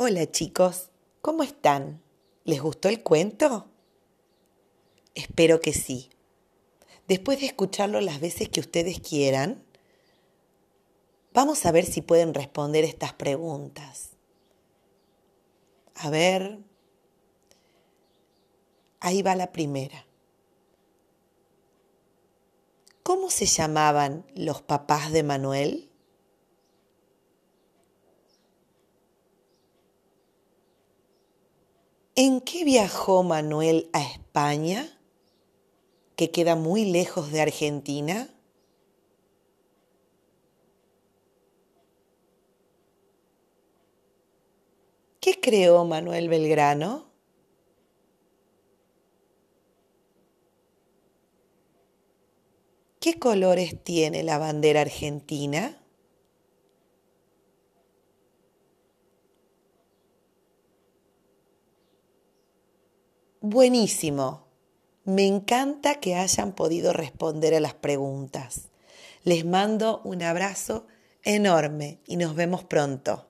Hola chicos, ¿cómo están? ¿Les gustó el cuento? Espero que sí. Después de escucharlo las veces que ustedes quieran, vamos a ver si pueden responder estas preguntas. A ver, ahí va la primera. ¿Cómo se llamaban los papás de Manuel? ¿En qué viajó Manuel a España, que queda muy lejos de Argentina? ¿Qué creó Manuel Belgrano? ¿Qué colores tiene la bandera argentina? Buenísimo. Me encanta que hayan podido responder a las preguntas. Les mando un abrazo enorme y nos vemos pronto.